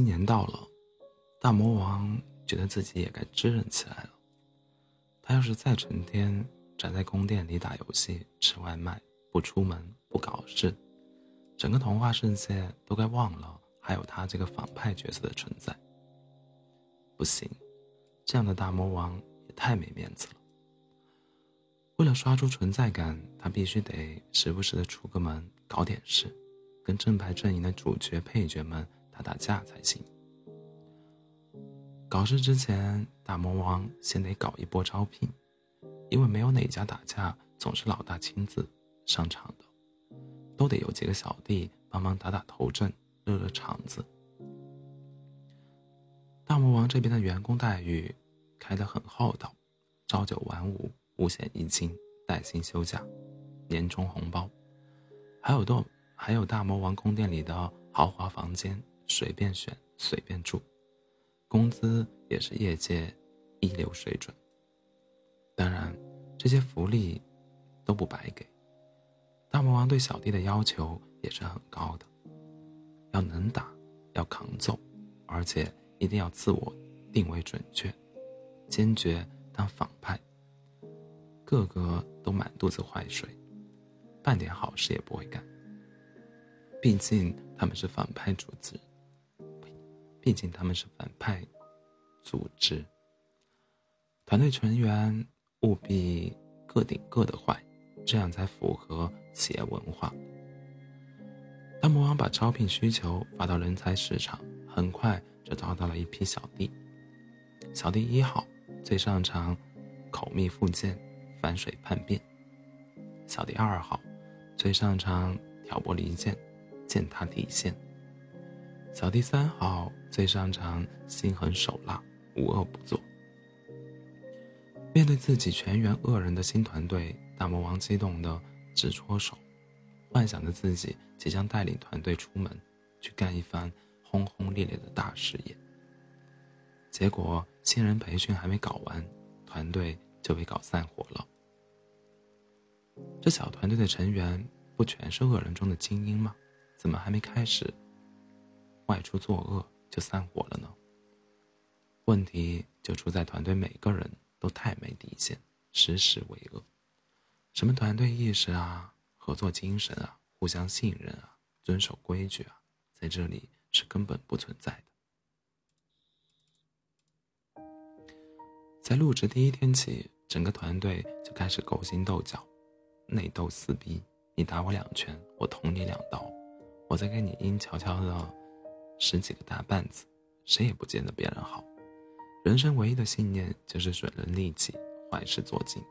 新年到了，大魔王觉得自己也该支棱起来了。他要是再成天宅在宫殿里打游戏、吃外卖，不出门、不搞事，整个童话世界都该忘了还有他这个反派角色的存在。不行，这样的大魔王也太没面子了。为了刷出存在感，他必须得时不时的出个门，搞点事，跟正派阵营的主角、配角们打架才行。搞事之前，大魔王先得搞一波招聘，因为没有哪家打架总是老大亲自上场的，都得有几个小弟帮忙打打头阵，热热场子。大魔王这边的员工待遇开得很厚道，朝九晚五。五险一金、带薪休假、年终红包，还有多还有大魔王宫殿里的豪华房间，随便选随便住，工资也是业界一流水准。当然，这些福利都不白给。大魔王对小弟的要求也是很高的，要能打，要扛揍，而且一定要自我定位准确，坚决当反派。个个都满肚子坏水，半点好事也不会干。毕竟他们是反派组织，毕竟他们是反派组织。团队成员务必各顶各的坏，这样才符合企业文化。当魔王把招聘需求发到人才市场，很快就招到了一批小弟。小弟一号最擅长口蜜腹剑。反水叛变，小弟二号最擅长挑拨离间，践踏底线。小弟三号最擅长心狠手辣，无恶不作。面对自己全员恶人的新团队，大魔王激动的直搓手，幻想着自己即将带领团队出门，去干一番轰轰烈烈的大事业。结果新人培训还没搞完，团队就被搞散伙了。这小团队的成员不全是恶人中的精英吗？怎么还没开始外出作恶就散伙了呢？问题就出在团队每个人都太没底线，时时为恶。什么团队意识啊、合作精神啊、互相信任啊、遵守规矩啊，在这里是根本不存在的。在入职第一天起，整个团队就开始勾心斗角。内斗撕逼，你打我两拳，我捅你两刀，我再给你阴悄悄的十几个大绊子，谁也不见得别人好。人生唯一的信念就是损人利己，坏事做尽。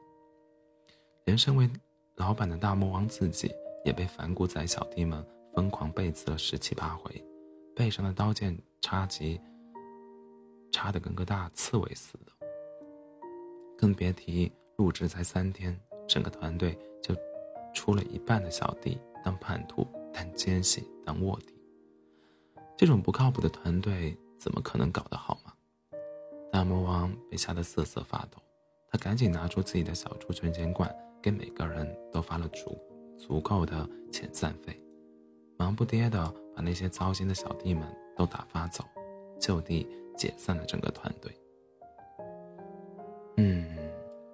连身为老板的大魔王自己也被反骨仔小弟们疯狂背刺了十七八回，背上的刀剑插戟插得跟个大刺猬似的。更别提入职才三天。整个团队就出了一半的小弟当叛徒、当奸细、当卧底。这种不靠谱的团队怎么可能搞得好嘛？大魔王被吓得瑟瑟发抖，他赶紧拿出自己的小猪存钱罐，给每个人都发了足足够的遣散费，忙不迭的把那些糟心的小弟们都打发走，就地解散了整个团队。嗯。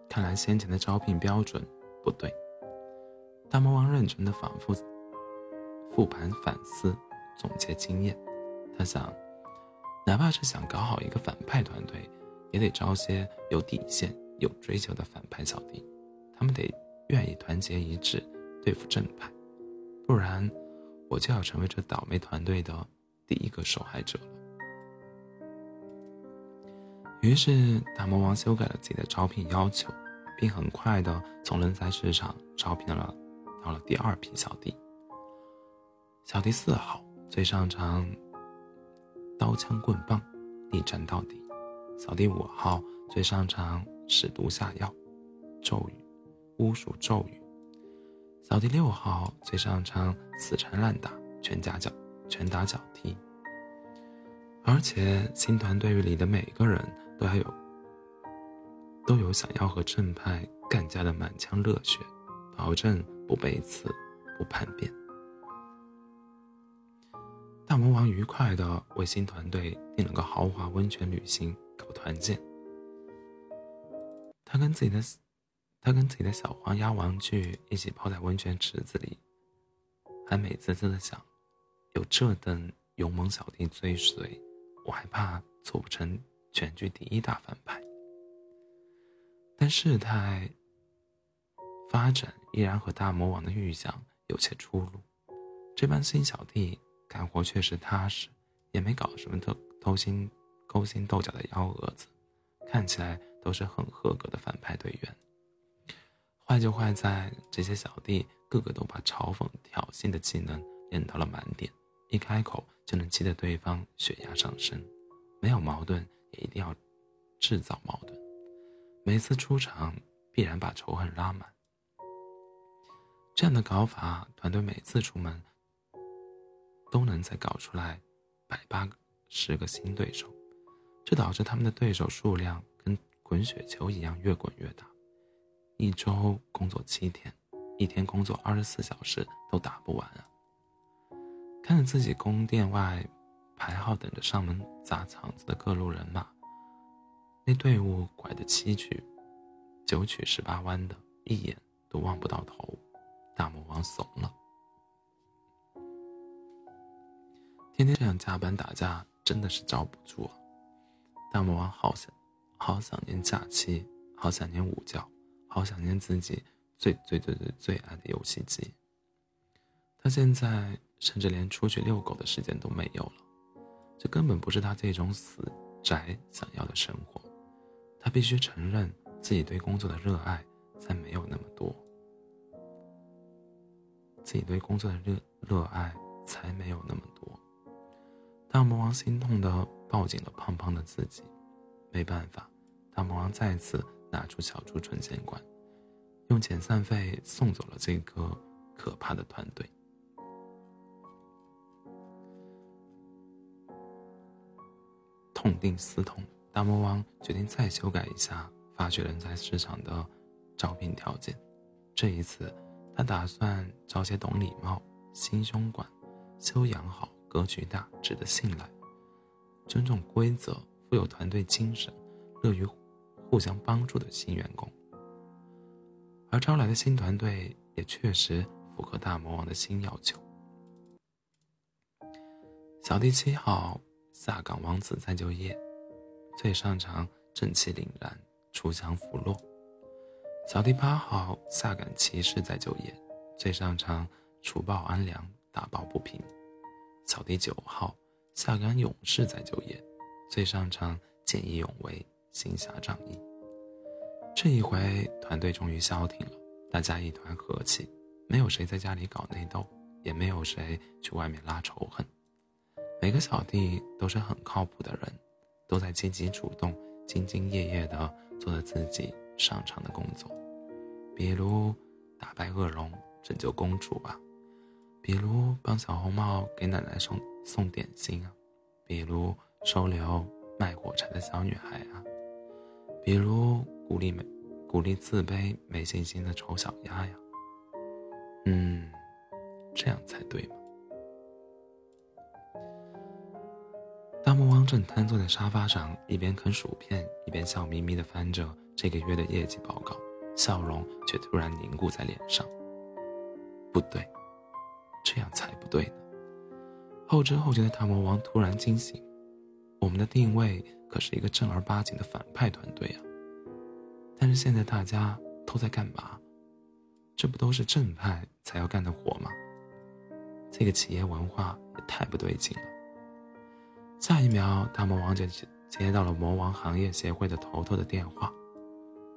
看来先前的招聘标准不对。大魔王认真的反复复盘反思，总结经验。他想，哪怕是想搞好一个反派团队，也得招些有底线、有追求的反派小弟。他们得愿意团结一致对付正派，不然我就要成为这倒霉团队的第一个受害者了。于是，大魔王修改了自己的招聘要求。并很快的从人才市场招聘了到了第二批小弟。小弟四号最擅长刀枪棍棒，力战到底；扫地五号最擅长使毒下药，咒语、巫术咒语；扫地六号最擅长死缠烂打，拳夹脚拳打脚踢。而且新团队里的每个人都还有。都有想要和正派干架的满腔热血，保证不背刺，不叛变。大魔王愉快地为新团队订了个豪华温泉旅行搞团建。他跟自己的他跟自己的小黄鸭玩具一起泡在温泉池子里，还美滋滋的想：有这等勇猛小弟追随，我还怕做不成全剧第一大反派。但事态发展依然和大魔王的预想有些出入。这帮新小弟干活确实踏实，也没搞什么偷偷心、勾心斗角的幺蛾子，看起来都是很合格的反派队员。坏就坏在这些小弟个个都把嘲讽、挑衅的技能练到了满点，一开口就能激得对方血压上升，没有矛盾也一定要制造矛盾。每次出场必然把仇恨拉满，这样的搞法，团队每次出门都能再搞出来百八十个新对手，这导致他们的对手数量跟滚雪球一样越滚越大。一周工作七天，一天工作二十四小时都打不完啊！看着自己宫殿外排号等着上门砸场子的各路人马。那队伍拐得七曲、九曲十八弯的，一眼都望不到头。大魔王怂了，天天这样加班打架，真的是遭不住啊！大魔王好想、好想念假期，好想念午觉，好想念自己最最最最最爱的游戏机。他现在甚至连出去遛狗的时间都没有了，这根本不是他这种死宅想要的生活。他必须承认自己对工作的热爱再没有那么多，自己对工作的热热爱才没有那么多。大魔王心痛的抱紧了胖胖的自己，没办法，大魔王再次拿出小猪存钱罐，用遣散费送走了这个可怕的团队。痛定思痛。大魔王决定再修改一下发掘人才市场的招聘条件。这一次，他打算招些懂礼貌、心胸广、修养好、格局大、值得信赖、尊重规则、富有团队精神、乐于互相帮助的新员工。而招来的新团队也确实符合大魔王的新要求。小弟七号下岗王子再就业。最擅长正气凛然，锄强扶弱。小弟八号下岗骑士在就业，最擅长除暴安良，打抱不平。小弟九号下岗勇士在就业，最擅长见义勇为，行侠仗义。这一回团队终于消停了，大家一团和气，没有谁在家里搞内斗，也没有谁去外面拉仇恨。每个小弟都是很靠谱的人。都在积极主动、兢兢业业地做着自己擅长的工作，比如打败恶龙、拯救公主啊，比如帮小红帽给奶奶送送点心啊，比如收留卖火柴的小女孩啊，比如鼓励没鼓励自卑、没信心的丑小鸭呀。嗯，这样才对嘛。大魔王正瘫坐在沙发上，一边啃薯片，一边笑眯眯地翻着这个月的业绩报告，笑容却突然凝固在脸上。不对，这样才不对呢！后知后觉的大魔王突然惊醒：我们的定位可是一个正儿八经的反派团队啊！但是现在大家都在干嘛？这不都是正派才要干的活吗？这个企业文化也太不对劲了！下一秒，大魔王就接到了魔王行业协会的头头的电话，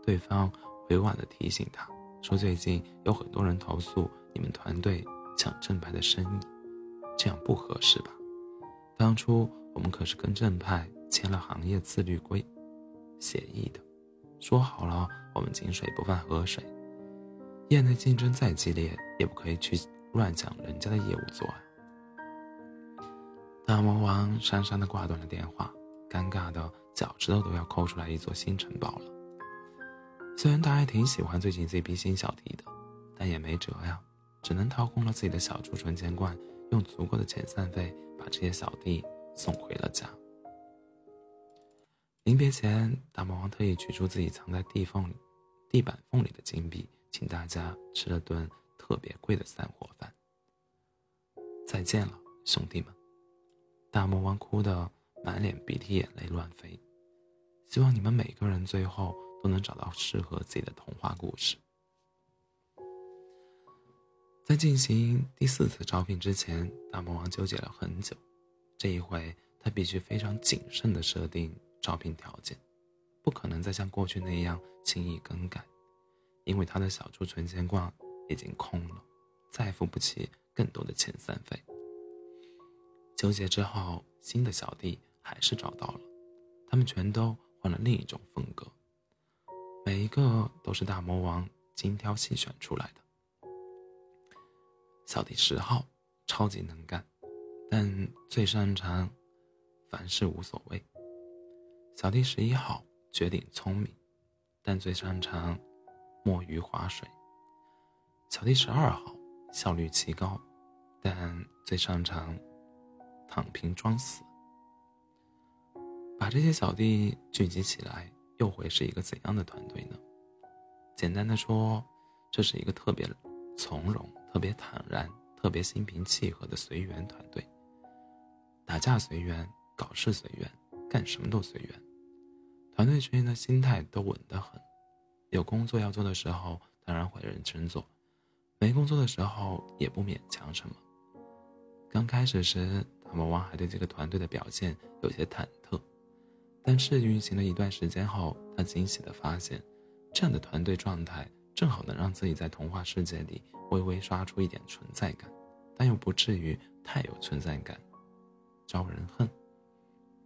对方委婉的提醒他说：“最近有很多人投诉你们团队抢正派的生意，这样不合适吧？当初我们可是跟正派签了行业自律规协议的，说好了我们井水不犯河水，业内竞争再激烈也不可以去乱抢人家的业务做啊。”大魔王讪讪地挂断了电话，尴尬的脚趾头都要抠出来一座新城堡了。虽然他还挺喜欢最近这批新小弟的，但也没辙呀，只能掏空了自己的小猪存钱罐，用足够的遣散费把这些小弟送回了家。临别前，大魔王特意取出自己藏在地缝里、地板缝里的金币，请大家吃了顿特别贵的散伙饭。再见了，兄弟们！大魔王哭得满脸鼻涕眼泪乱飞，希望你们每个人最后都能找到适合自己的童话故事。在进行第四次招聘之前，大魔王纠结了很久。这一回，他必须非常谨慎地设定招聘条件，不可能再像过去那样轻易更改，因为他的小猪存钱罐已经空了，再付不起更多的遣散费。纠结之后，新的小弟还是找到了，他们全都换了另一种风格，每一个都是大魔王精挑细选出来的。小弟十号，超级能干，但最擅长凡事无所谓。小弟十一号，绝顶聪明，但最擅长摸鱼划水。小弟十二号，效率极高，但最擅长躺平装死。把这些小弟聚集起来，又会是一个怎样的团队呢？简单的说，这是一个特别从容。特别坦然、特别心平气和的随缘团队，打架随缘，搞事随缘，干什么都随缘。团队成员的心态都稳得很，有工作要做的时候，当然会认真做；没工作的时候，也不勉强什么。刚开始时，大魔王还对这个团队的表现有些忐忑，但试运行了一段时间后，他惊喜地发现，这样的团队状态。正好能让自己在童话世界里微微刷出一点存在感，但又不至于太有存在感，招人恨。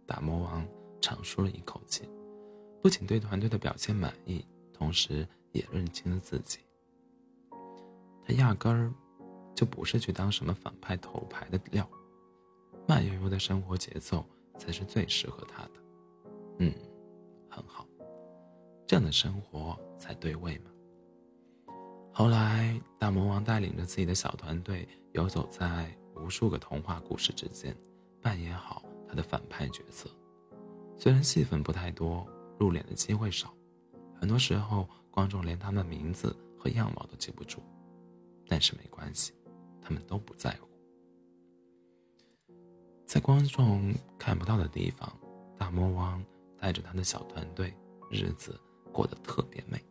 大魔王长舒了一口气，不仅对团队的表现满意，同时也认清了自己。他压根儿就不是去当什么反派头牌的料，慢悠悠的生活节奏才是最适合他的。嗯，很好，这样的生活才对味嘛。后来，大魔王带领着自己的小团队游走在无数个童话故事之间，扮演好他的反派角色。虽然戏份不太多，露脸的机会少，很多时候观众连他们的名字和样貌都记不住，但是没关系，他们都不在乎。在观众看不到的地方，大魔王带着他的小团队，日子过得特别美。